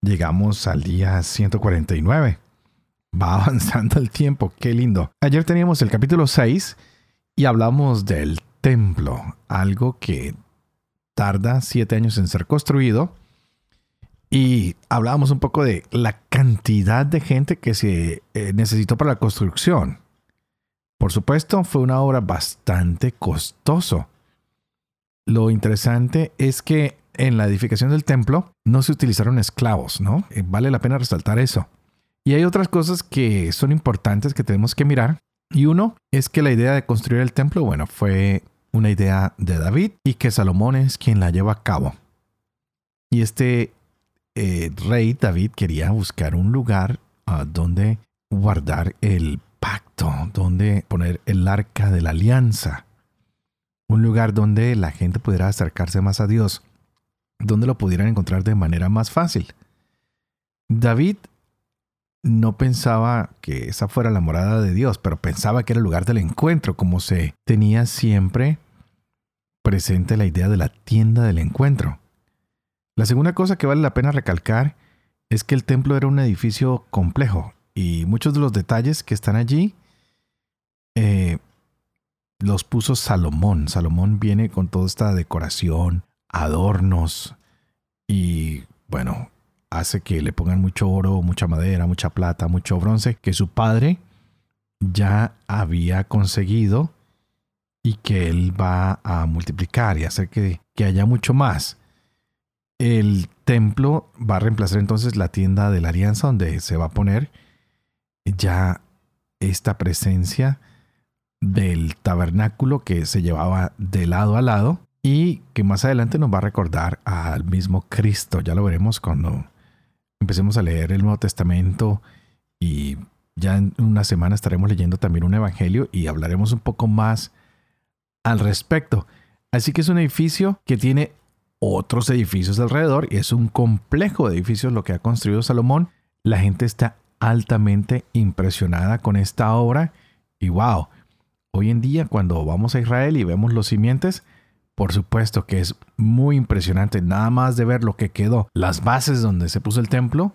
Llegamos al día 149. Va avanzando el tiempo, qué lindo. Ayer teníamos el capítulo 6 y hablamos del templo, algo que tarda siete años en ser construido. Y hablábamos un poco de la cantidad de gente que se eh, necesitó para la construcción. Por supuesto, fue una obra bastante costoso. Lo interesante es que en la edificación del templo no se utilizaron esclavos, ¿no? Eh, vale la pena resaltar eso. Y hay otras cosas que son importantes que tenemos que mirar. Y uno es que la idea de construir el templo, bueno, fue una idea de David y que Salomón es quien la lleva a cabo. Y este eh, rey David quería buscar un lugar ah, donde guardar el pacto, donde poner el arca de la alianza. Un lugar donde la gente pudiera acercarse más a Dios donde lo pudieran encontrar de manera más fácil. David no pensaba que esa fuera la morada de Dios, pero pensaba que era el lugar del encuentro, como se tenía siempre presente la idea de la tienda del encuentro. La segunda cosa que vale la pena recalcar es que el templo era un edificio complejo y muchos de los detalles que están allí eh, los puso Salomón. Salomón viene con toda esta decoración, adornos y bueno, hace que le pongan mucho oro, mucha madera, mucha plata, mucho bronce, que su padre ya había conseguido y que él va a multiplicar y hacer que, que haya mucho más. El templo va a reemplazar entonces la tienda de la alianza donde se va a poner ya esta presencia del tabernáculo que se llevaba de lado a lado y que más adelante nos va a recordar al mismo Cristo. Ya lo veremos cuando empecemos a leer el Nuevo Testamento y ya en una semana estaremos leyendo también un Evangelio y hablaremos un poco más al respecto. Así que es un edificio que tiene otros edificios alrededor y es un complejo de edificios lo que ha construido Salomón. La gente está altamente impresionada con esta obra y wow, hoy en día cuando vamos a Israel y vemos los simientes, por supuesto que es muy impresionante, nada más de ver lo que quedó, las bases donde se puso el templo,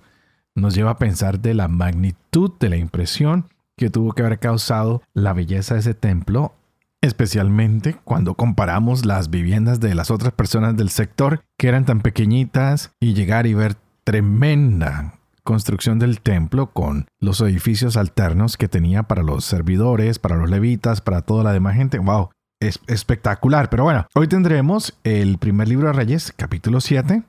nos lleva a pensar de la magnitud de la impresión que tuvo que haber causado la belleza de ese templo, especialmente cuando comparamos las viviendas de las otras personas del sector que eran tan pequeñitas y llegar y ver tremenda construcción del templo con los edificios alternos que tenía para los servidores, para los levitas, para toda la demás gente. ¡Wow! Es espectacular. Pero bueno, hoy tendremos el primer libro de Reyes, capítulo 7,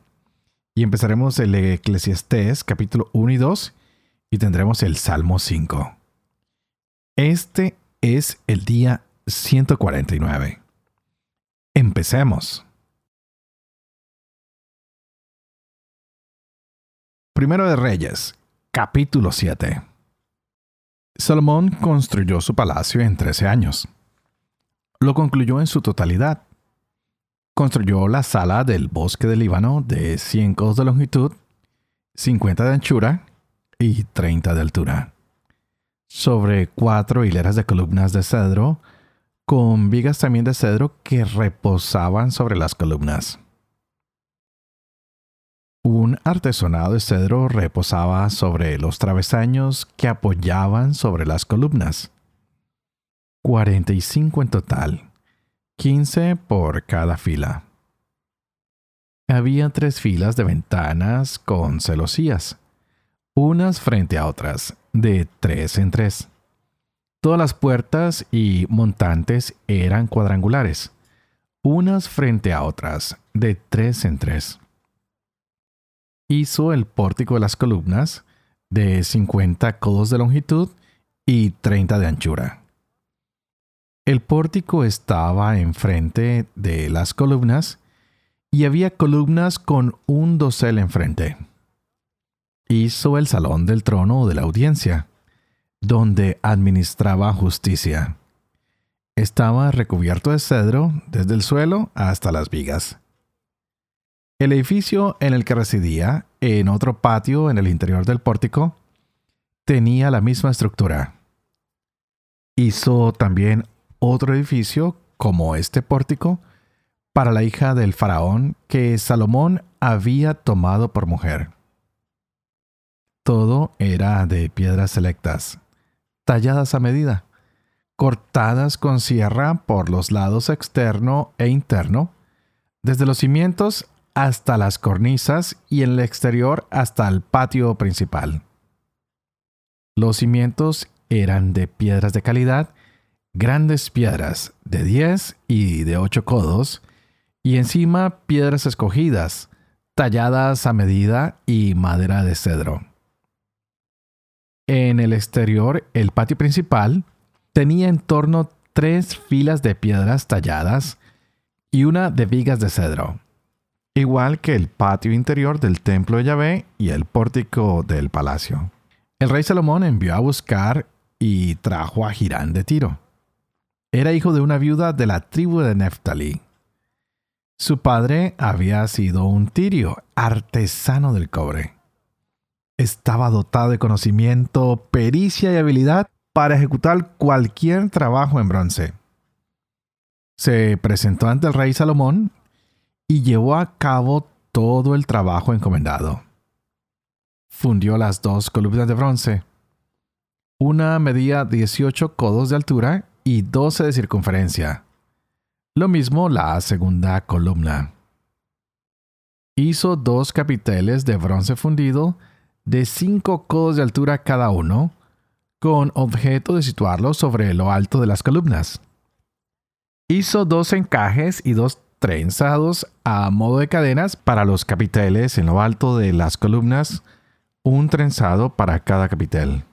y empezaremos el Eclesiastés, capítulo 1 y 2, y tendremos el Salmo 5. Este es el día 149. Empecemos. Primero de Reyes, capítulo 7. Salomón construyó su palacio en 13 años lo concluyó en su totalidad. Construyó la sala del bosque del Líbano de 100 codos de longitud, 50 de anchura y 30 de altura, sobre cuatro hileras de columnas de cedro, con vigas también de cedro que reposaban sobre las columnas. Un artesonado de cedro reposaba sobre los travesaños que apoyaban sobre las columnas. 45 en total, 15 por cada fila. Había tres filas de ventanas con celosías, unas frente a otras, de tres en tres. Todas las puertas y montantes eran cuadrangulares, unas frente a otras, de tres en tres. Hizo el pórtico de las columnas de 50 codos de longitud y 30 de anchura. El pórtico estaba enfrente de las columnas y había columnas con un dosel enfrente. hizo el salón del trono de la audiencia, donde administraba justicia. Estaba recubierto de cedro desde el suelo hasta las vigas. El edificio en el que residía, en otro patio en el interior del pórtico, tenía la misma estructura. Hizo también otro edificio como este pórtico para la hija del faraón que Salomón había tomado por mujer. Todo era de piedras selectas, talladas a medida, cortadas con sierra por los lados externo e interno, desde los cimientos hasta las cornisas y en el exterior hasta el patio principal. Los cimientos eran de piedras de calidad, grandes piedras de 10 y de 8 codos, y encima piedras escogidas, talladas a medida y madera de cedro. En el exterior, el patio principal tenía en torno tres filas de piedras talladas y una de vigas de cedro, igual que el patio interior del templo de Yahvé y el pórtico del palacio. El rey Salomón envió a buscar y trajo a Girán de Tiro. Era hijo de una viuda de la tribu de Neftalí. Su padre había sido un tirio, artesano del cobre. Estaba dotado de conocimiento, pericia y habilidad para ejecutar cualquier trabajo en bronce. Se presentó ante el rey Salomón y llevó a cabo todo el trabajo encomendado fundió las dos columnas de bronce. Una medía 18 codos de altura y 12 de circunferencia. Lo mismo la segunda columna. Hizo dos capiteles de bronce fundido de 5 codos de altura cada uno, con objeto de situarlos sobre lo alto de las columnas. Hizo dos encajes y dos trenzados a modo de cadenas para los capiteles en lo alto de las columnas un trenzado para cada capitel.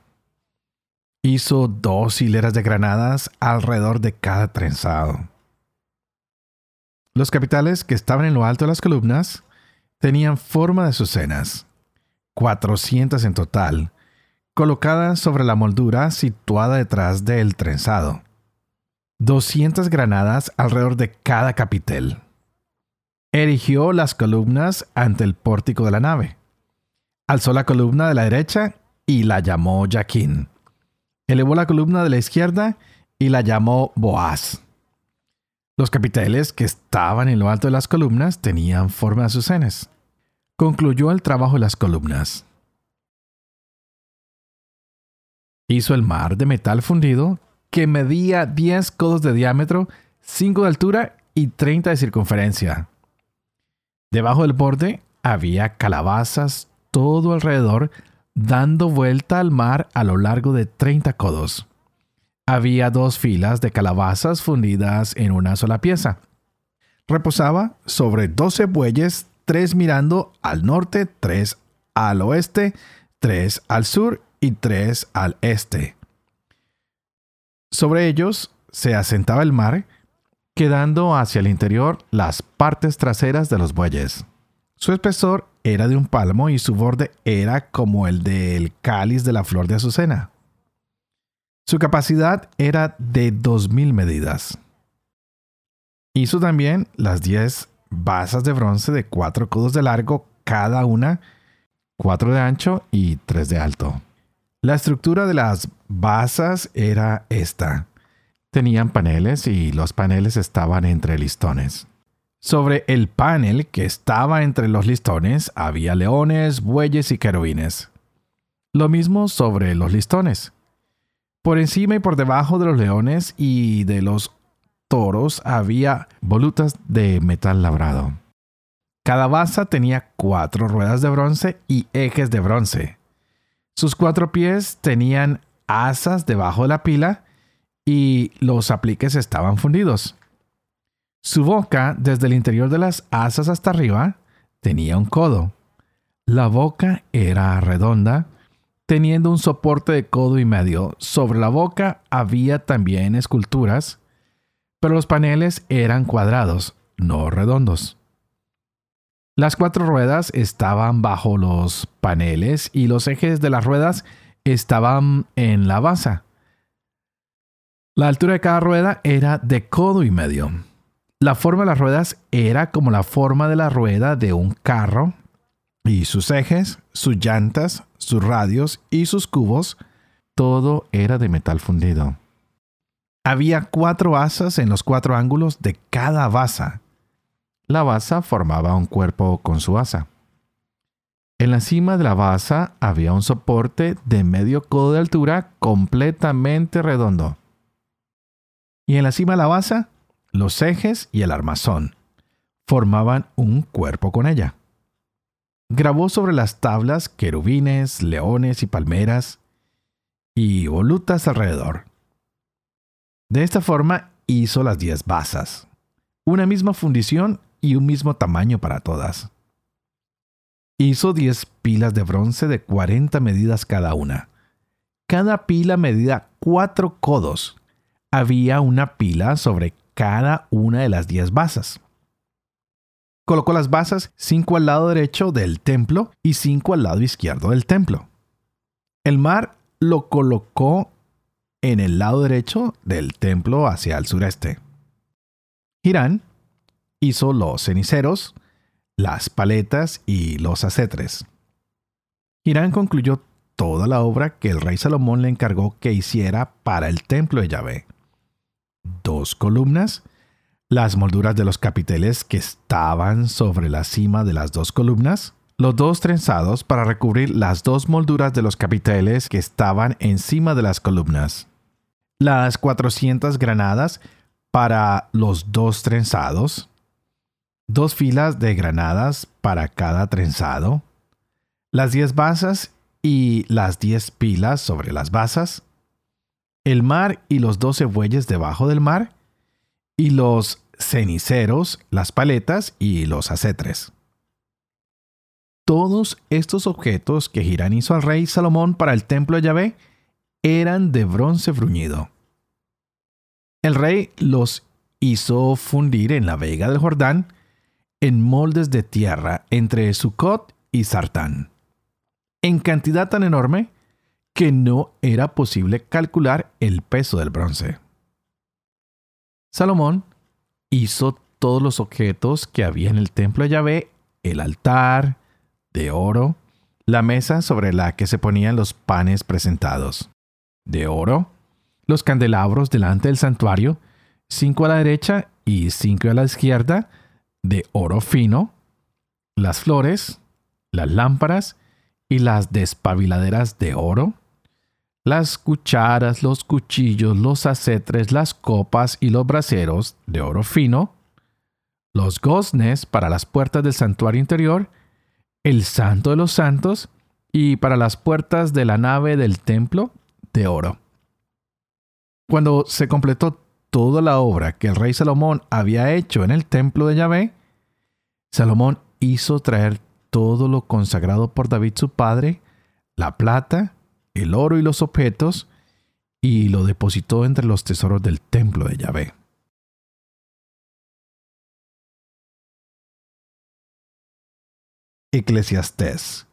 Hizo dos hileras de granadas alrededor de cada trenzado. Los capiteles que estaban en lo alto de las columnas tenían forma de azucenas, 400 en total, colocadas sobre la moldura situada detrás del trenzado. 200 granadas alrededor de cada capitel. Erigió las columnas ante el pórtico de la nave alzó la columna de la derecha y la llamó Jaquín. Elevó la columna de la izquierda y la llamó Boaz. Los capiteles que estaban en lo alto de las columnas tenían forma de azucenas. Concluyó el trabajo de las columnas. Hizo el mar de metal fundido que medía 10 codos de diámetro, 5 de altura y 30 de circunferencia. Debajo del borde había calabazas, todo alrededor, dando vuelta al mar a lo largo de 30 codos. Había dos filas de calabazas fundidas en una sola pieza. Reposaba sobre 12 bueyes, tres mirando al norte, tres al oeste, tres al sur y tres al este. Sobre ellos se asentaba el mar, quedando hacia el interior las partes traseras de los bueyes. Su espesor era de un palmo y su borde era como el del cáliz de la flor de azucena. Su capacidad era de 2.000 medidas. Hizo también las 10 basas de bronce de 4 codos de largo cada una, 4 de ancho y 3 de alto. La estructura de las basas era esta. Tenían paneles y los paneles estaban entre listones. Sobre el panel que estaba entre los listones había leones, bueyes y querubines. Lo mismo sobre los listones. Por encima y por debajo de los leones y de los toros había volutas de metal labrado. Cada basa tenía cuatro ruedas de bronce y ejes de bronce. Sus cuatro pies tenían asas debajo de la pila y los apliques estaban fundidos. Su boca, desde el interior de las asas hasta arriba, tenía un codo. La boca era redonda, teniendo un soporte de codo y medio. Sobre la boca había también esculturas, pero los paneles eran cuadrados, no redondos. Las cuatro ruedas estaban bajo los paneles y los ejes de las ruedas estaban en la base. La altura de cada rueda era de codo y medio. La forma de las ruedas era como la forma de la rueda de un carro y sus ejes, sus llantas, sus radios y sus cubos, todo era de metal fundido. Había cuatro asas en los cuatro ángulos de cada basa. La basa formaba un cuerpo con su asa. En la cima de la basa había un soporte de medio codo de altura completamente redondo. Y en la cima de la basa, los ejes y el armazón formaban un cuerpo con ella. Grabó sobre las tablas querubines, leones y palmeras y volutas alrededor. De esta forma hizo las diez basas, una misma fundición y un mismo tamaño para todas. Hizo diez pilas de bronce de 40 medidas cada una. Cada pila medía cuatro codos. Había una pila sobre cada una de las diez basas. Colocó las basas cinco al lado derecho del templo y cinco al lado izquierdo del templo. El mar lo colocó en el lado derecho del templo hacia el sureste. Girán hizo los ceniceros, las paletas y los acetres. Girán concluyó toda la obra que el rey Salomón le encargó que hiciera para el templo de Yahvé. Dos columnas, las molduras de los capiteles que estaban sobre la cima de las dos columnas, los dos trenzados para recubrir las dos molduras de los capiteles que estaban encima de las columnas, las 400 granadas para los dos trenzados, dos filas de granadas para cada trenzado, las 10 basas y las 10 pilas sobre las basas, el mar y los 12 bueyes debajo del mar, y los ceniceros, las paletas y los acetres. Todos estos objetos que Girán hizo al rey Salomón para el templo de Yahvé eran de bronce bruñido. El rey los hizo fundir en la vega del Jordán en moldes de tierra entre Sucot y Sartán, en cantidad tan enorme que no era posible calcular el peso del bronce. Salomón hizo todos los objetos que había en el templo de Yahvé, el altar de oro, la mesa sobre la que se ponían los panes presentados, de oro, los candelabros delante del santuario, cinco a la derecha y cinco a la izquierda, de oro fino, las flores, las lámparas y las despabiladeras de oro, las cucharas, los cuchillos, los acetres, las copas y los braseros de oro fino, los goznes para las puertas del santuario interior, el santo de los santos y para las puertas de la nave del templo de oro. Cuando se completó toda la obra que el rey Salomón había hecho en el templo de Yahvé, Salomón hizo traer todo lo consagrado por David su padre, la plata, el oro y los objetos, y lo depositó entre los tesoros del templo de Yahvé. Eclesiastés,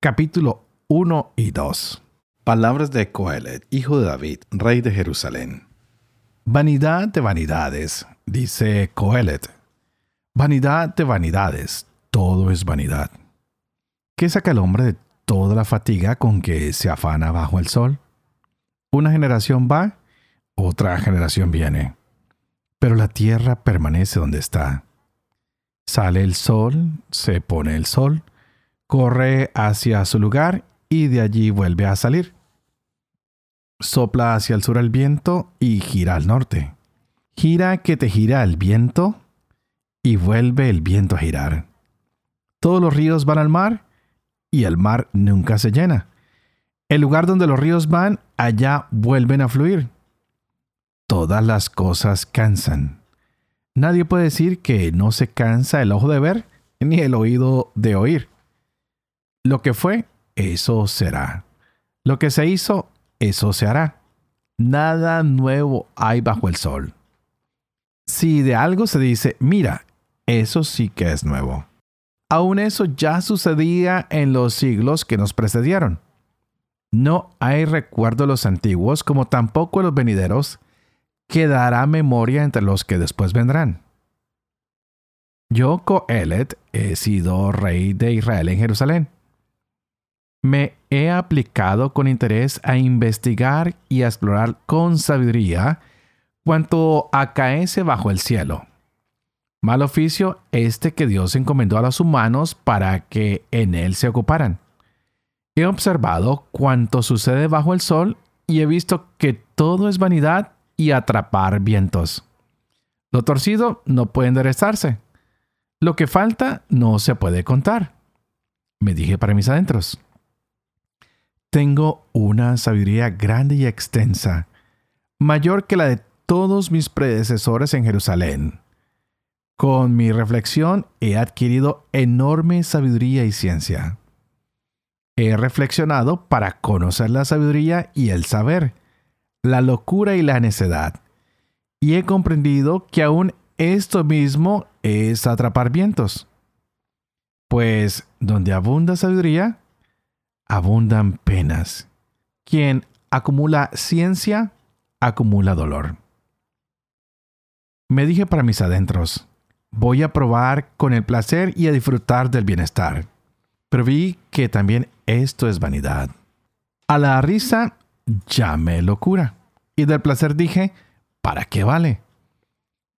capítulo 1 y 2. Palabras de Coelet, hijo de David, rey de Jerusalén. Vanidad de vanidades, dice Coelet. Vanidad de vanidades, todo es vanidad. ¿Qué saca el hombre de toda la fatiga con que se afana bajo el sol? Una generación va, otra generación viene, pero la tierra permanece donde está. Sale el sol, se pone el sol, corre hacia su lugar y de allí vuelve a salir. Sopla hacia el sur el viento y gira al norte. Gira que te gira el viento y vuelve el viento a girar. Todos los ríos van al mar y el mar nunca se llena. El lugar donde los ríos van, allá vuelven a fluir. Todas las cosas cansan. Nadie puede decir que no se cansa el ojo de ver ni el oído de oír. Lo que fue, eso será. Lo que se hizo, eso se hará. Nada nuevo hay bajo el sol. Si de algo se dice, mira, eso sí que es nuevo. Aún eso ya sucedía en los siglos que nos precedieron. No hay recuerdo los antiguos como tampoco los venideros, quedará memoria entre los que después vendrán. Yo, Coelet, he sido rey de Israel en Jerusalén. Me he aplicado con interés a investigar y a explorar con sabiduría cuanto acaece bajo el cielo. Mal oficio este que Dios encomendó a los humanos para que en él se ocuparan. He observado cuanto sucede bajo el sol y he visto que todo es vanidad y atrapar vientos. Lo torcido no puede enderezarse. Lo que falta no se puede contar. Me dije para mis adentros. Tengo una sabiduría grande y extensa, mayor que la de todos mis predecesores en Jerusalén. Con mi reflexión he adquirido enorme sabiduría y ciencia. He reflexionado para conocer la sabiduría y el saber, la locura y la necedad. Y he comprendido que aún esto mismo es atrapar vientos. Pues donde abunda sabiduría, abundan penas. Quien acumula ciencia, acumula dolor. Me dije para mis adentros, voy a probar con el placer y a disfrutar del bienestar. Pero vi que también esto es vanidad. A la risa llamé locura. Y del placer dije, ¿para qué vale?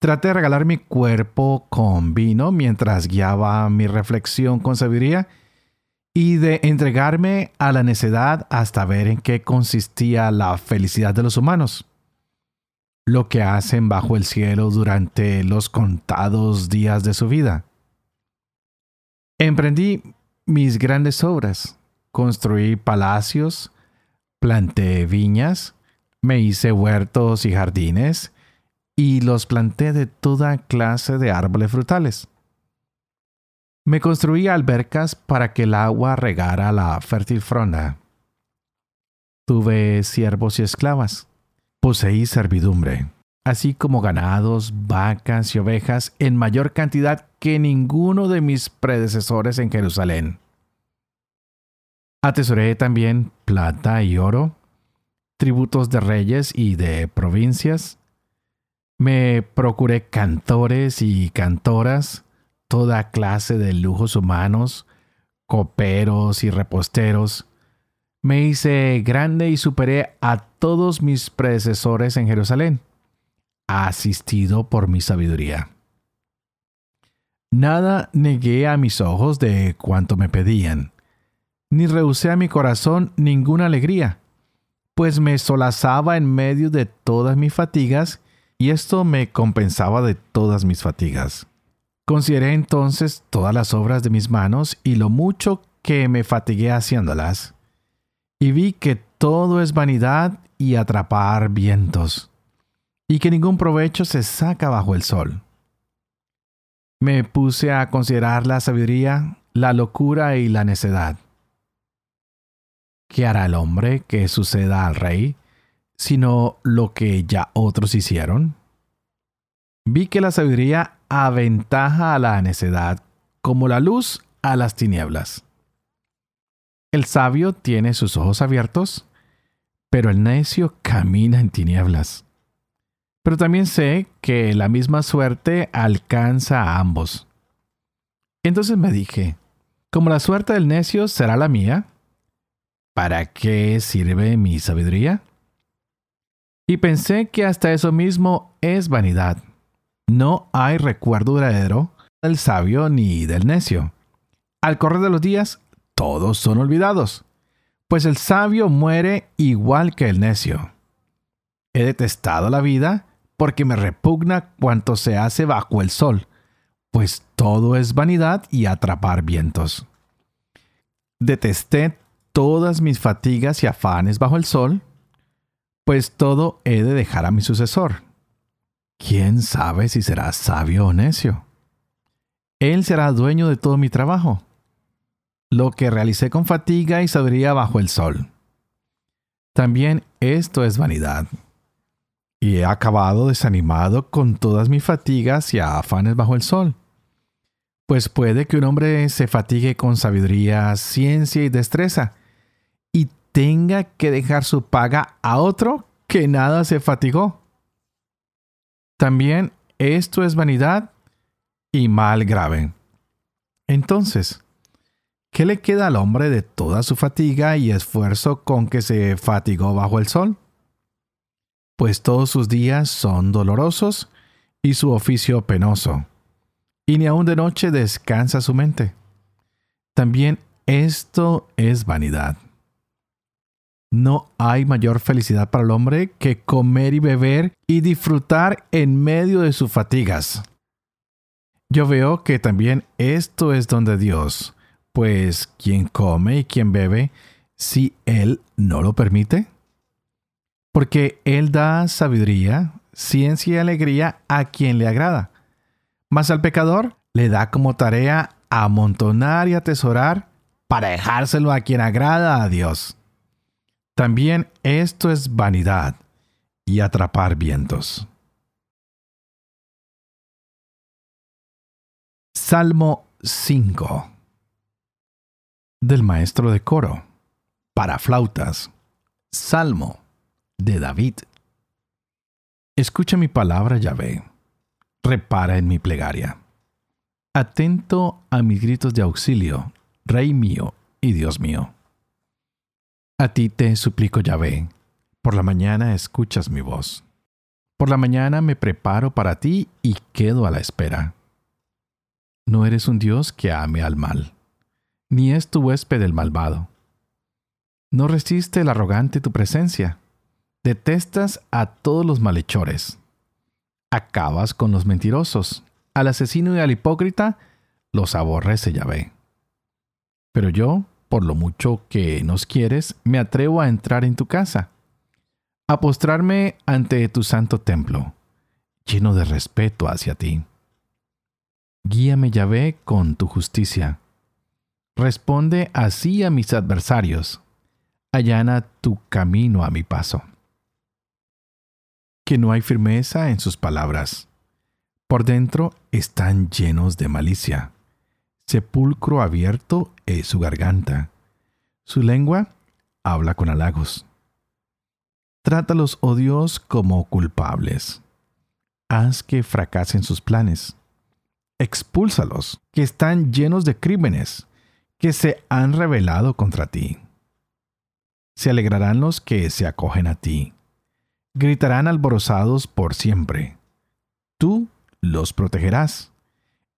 Traté de regalar mi cuerpo con vino mientras guiaba mi reflexión con sabiduría y de entregarme a la necedad hasta ver en qué consistía la felicidad de los humanos. Lo que hacen bajo el cielo durante los contados días de su vida. Emprendí mis grandes obras, construí palacios, planté viñas, me hice huertos y jardines, y los planté de toda clase de árboles frutales. Me construí albercas para que el agua regara la fértil fronda. Tuve siervos y esclavas. Poseí servidumbre, así como ganados, vacas y ovejas en mayor cantidad que ninguno de mis predecesores en Jerusalén. Atesoré también plata y oro, tributos de reyes y de provincias. Me procuré cantores y cantoras, toda clase de lujos humanos, coperos y reposteros. Me hice grande y superé a todos mis predecesores en Jerusalén, asistido por mi sabiduría. Nada negué a mis ojos de cuanto me pedían, ni rehusé a mi corazón ninguna alegría pues me solazaba en medio de todas mis fatigas y esto me compensaba de todas mis fatigas. Consideré entonces todas las obras de mis manos y lo mucho que me fatigué haciéndolas, y vi que todo es vanidad y atrapar vientos, y que ningún provecho se saca bajo el sol. Me puse a considerar la sabiduría, la locura y la necedad. ¿Qué hará el hombre que suceda al rey, sino lo que ya otros hicieron? Vi que la sabiduría aventaja a la necedad como la luz a las tinieblas. El sabio tiene sus ojos abiertos, pero el necio camina en tinieblas. Pero también sé que la misma suerte alcanza a ambos. Entonces me dije, como la suerte del necio será la mía, ¿para qué sirve mi sabiduría? Y pensé que hasta eso mismo es vanidad. No hay recuerdo duradero del sabio ni del necio. Al correr de los días, todos son olvidados, pues el sabio muere igual que el necio. He detestado la vida porque me repugna cuanto se hace bajo el sol, pues todo es vanidad y atrapar vientos. Detesté todas mis fatigas y afanes bajo el sol, pues todo he de dejar a mi sucesor. ¿Quién sabe si será sabio o necio? Él será dueño de todo mi trabajo, lo que realicé con fatiga y sabiduría bajo el sol. También esto es vanidad. Y he acabado desanimado con todas mis fatigas y afanes bajo el sol. Pues puede que un hombre se fatigue con sabiduría, ciencia y destreza, y tenga que dejar su paga a otro que nada se fatigó. También esto es vanidad y mal grave. Entonces, ¿qué le queda al hombre de toda su fatiga y esfuerzo con que se fatigó bajo el sol? Pues todos sus días son dolorosos y su oficio penoso y ni aun de noche descansa su mente. También esto es vanidad. No hay mayor felicidad para el hombre que comer y beber y disfrutar en medio de sus fatigas. Yo veo que también esto es don de Dios, pues quien come y quien bebe, si Él no lo permite. Porque Él da sabiduría, ciencia y alegría a quien le agrada mas al pecador le da como tarea amontonar y atesorar para dejárselo a quien agrada a Dios. También esto es vanidad y atrapar vientos. Salmo 5 del maestro de coro para flautas. Salmo de David. Escucha mi palabra, Yahvé repara en mi plegaria. Atento a mis gritos de auxilio, Rey mío y Dios mío. A ti te suplico, Yahvé, por la mañana escuchas mi voz. Por la mañana me preparo para ti y quedo a la espera. No eres un Dios que ame al mal, ni es tu huésped el malvado. No resiste el arrogante tu presencia. Detestas a todos los malhechores acabas con los mentirosos. Al asesino y al hipócrita los aborrece Yahvé. Pero yo, por lo mucho que nos quieres, me atrevo a entrar en tu casa, a postrarme ante tu santo templo, lleno de respeto hacia ti. Guíame, Yahvé, con tu justicia. Responde así a mis adversarios. Allana tu camino a mi paso que no hay firmeza en sus palabras. Por dentro están llenos de malicia. Sepulcro abierto es su garganta. Su lengua habla con halagos. Trátalos, oh Dios, como culpables. Haz que fracasen sus planes. Expúlsalos, que están llenos de crímenes, que se han rebelado contra ti. Se alegrarán los que se acogen a ti gritarán alborozados por siempre. Tú los protegerás.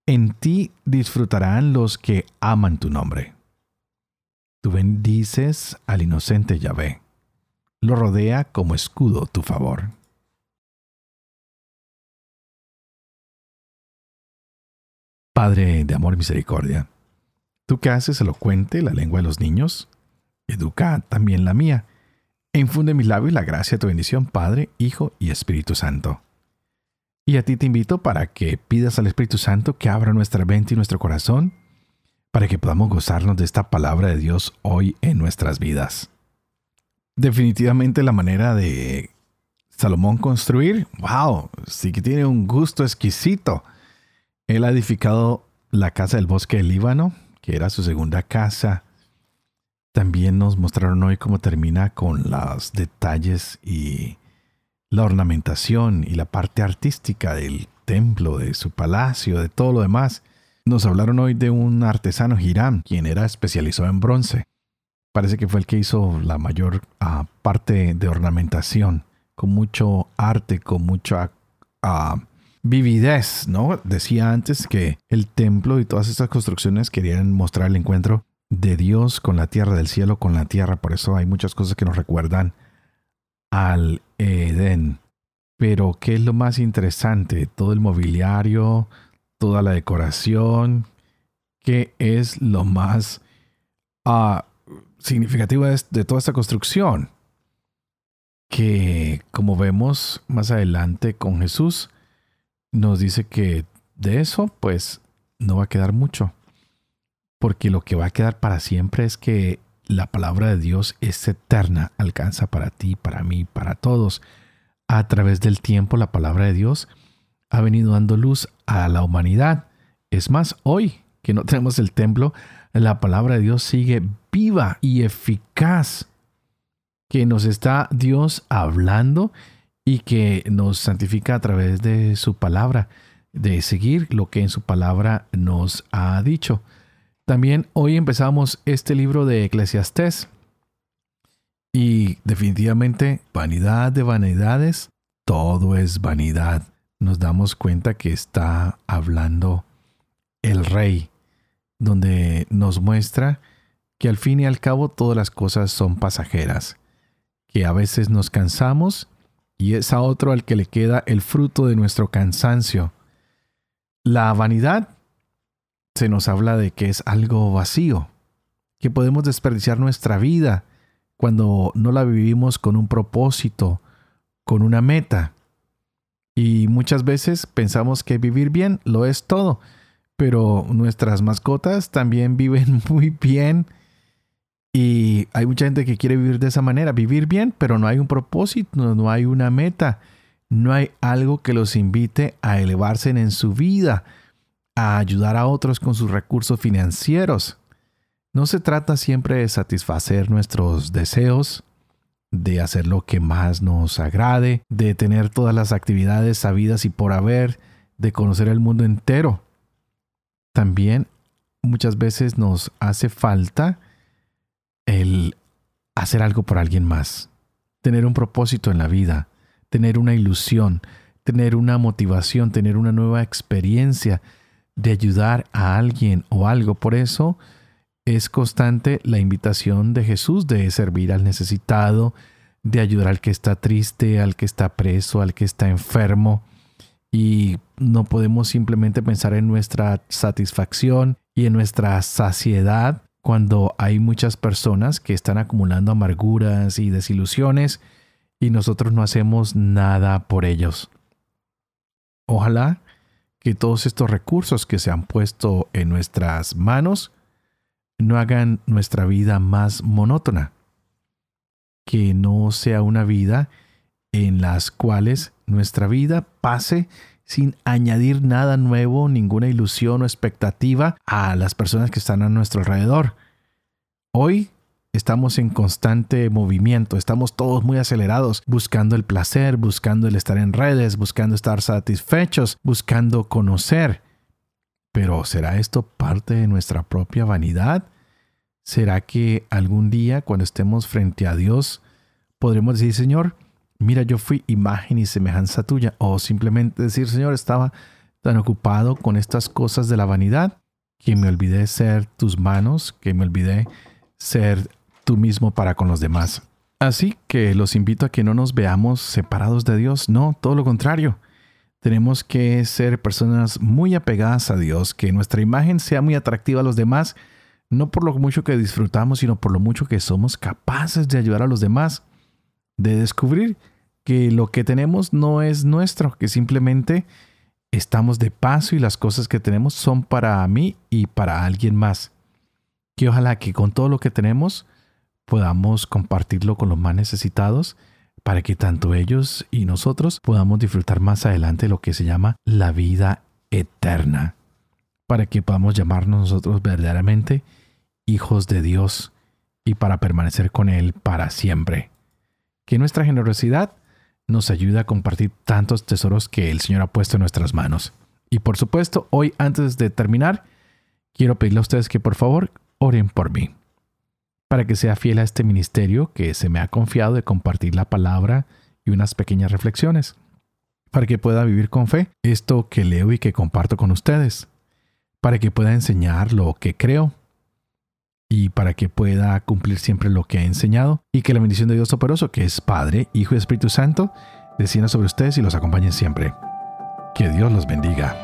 En ti disfrutarán los que aman tu nombre. Tú bendices al inocente Yahvé. Lo rodea como escudo tu favor. Padre de amor y misericordia, tú que haces elocuente la lengua de los niños, educa también la mía infunde en mis labios la gracia de tu bendición, Padre, Hijo y Espíritu Santo. Y a ti te invito para que pidas al Espíritu Santo que abra nuestra mente y nuestro corazón para que podamos gozarnos de esta palabra de Dios hoy en nuestras vidas. Definitivamente la manera de Salomón construir, wow, sí que tiene un gusto exquisito. Él ha edificado la casa del bosque del Líbano, que era su segunda casa. También nos mostraron hoy cómo termina con los detalles y la ornamentación y la parte artística del templo, de su palacio, de todo lo demás. Nos hablaron hoy de un artesano Hiram, quien era especializado en bronce. Parece que fue el que hizo la mayor ah, parte de ornamentación, con mucho arte, con mucha uh, vividez, ¿no? Decía antes que el templo y todas estas construcciones querían mostrar el encuentro de Dios con la tierra, del cielo con la tierra. Por eso hay muchas cosas que nos recuerdan al Edén. Pero, ¿qué es lo más interesante? Todo el mobiliario, toda la decoración, ¿qué es lo más uh, significativo de, de toda esta construcción? Que, como vemos más adelante con Jesús, nos dice que de eso, pues, no va a quedar mucho porque lo que va a quedar para siempre es que la palabra de Dios es eterna, alcanza para ti, para mí, para todos. A través del tiempo la palabra de Dios ha venido dando luz a la humanidad Es más, hoy que no tenemos el templo, la palabra de Dios sigue viva y eficaz, que nos está Dios hablando y que nos santifica a través de su palabra, de seguir lo que en su palabra nos ha dicho. También hoy empezamos este libro de Eclesiastés y definitivamente vanidad de vanidades, todo es vanidad. Nos damos cuenta que está hablando el rey, donde nos muestra que al fin y al cabo todas las cosas son pasajeras, que a veces nos cansamos y es a otro al que le queda el fruto de nuestro cansancio. La vanidad se nos habla de que es algo vacío, que podemos desperdiciar nuestra vida cuando no la vivimos con un propósito, con una meta. Y muchas veces pensamos que vivir bien lo es todo, pero nuestras mascotas también viven muy bien y hay mucha gente que quiere vivir de esa manera, vivir bien, pero no hay un propósito, no hay una meta, no hay algo que los invite a elevarse en su vida, a ayudar a otros con sus recursos financieros. No se trata siempre de satisfacer nuestros deseos, de hacer lo que más nos agrade, de tener todas las actividades sabidas y por haber, de conocer el mundo entero también muchas veces nos hace falta el hacer algo por alguien más, tener un propósito en la vida, tener una ilusión, tener una motivación, tener una nueva experiencia de ayudar a alguien o algo. Por eso es constante la invitación de Jesús de servir al necesitado, de ayudar al que está triste, al que está preso, al que está enfermo y no podemos simplemente pensar en nuestra satisfacción y en nuestra saciedad cuando hay muchas personas que están acumulando amarguras y desilusiones y nosotros no hacemos nada por ellos. Ojalá que todos estos recursos que se han puesto en nuestras manos no hagan nuestra vida más monótona, que no sea una vida en las cuales nuestra vida pase sin añadir nada nuevo, ninguna ilusión o expectativa a las personas que están a nuestro alrededor. Hoy estamos en constante movimiento, estamos todos muy acelerados, buscando el placer, buscando el estar en redes, buscando estar satisfechos, buscando conocer. Pero ¿será esto parte de nuestra propia vanidad? ¿Será que algún día cuando estemos frente a Dios podremos decir, Señor, mira, yo fui imagen y semejanza tuya, o simplemente decir, Señor, estaba tan ocupado con estas cosas de la vanidad que me olvidé ser tus manos, que me olvidé ser tú mismo para con los demás. Así que los invito a que no nos veamos separados de Dios, no, todo lo contrario. Tenemos que ser personas muy apegadas a Dios, que nuestra imagen sea muy atractiva a los demás, no por lo mucho que disfrutamos, sino por lo mucho que somos capaces de ayudar a los demás de descubrir que lo que tenemos no es nuestro, que simplemente estamos de paso y las cosas que tenemos son para mí y para alguien más. Que ojalá que con todo lo que tenemos podamos compartirlo con los más necesitados para que tanto ellos y nosotros podamos disfrutar más adelante lo que se llama la vida eterna, para que podamos llamarnos nosotros verdaderamente hijos de Dios y para permanecer con Él para siempre que nuestra generosidad nos ayude a compartir tantos tesoros que el Señor ha puesto en nuestras manos. Y por supuesto, hoy antes de terminar, quiero pedirle a ustedes que por favor oren por mí, para que sea fiel a este ministerio que se me ha confiado de compartir la palabra y unas pequeñas reflexiones, para que pueda vivir con fe esto que leo y que comparto con ustedes, para que pueda enseñar lo que creo y para que pueda cumplir siempre lo que ha enseñado y que la bendición de Dios Toporoso, que es Padre, Hijo y Espíritu Santo, descienda sobre ustedes y los acompañe siempre. Que Dios los bendiga.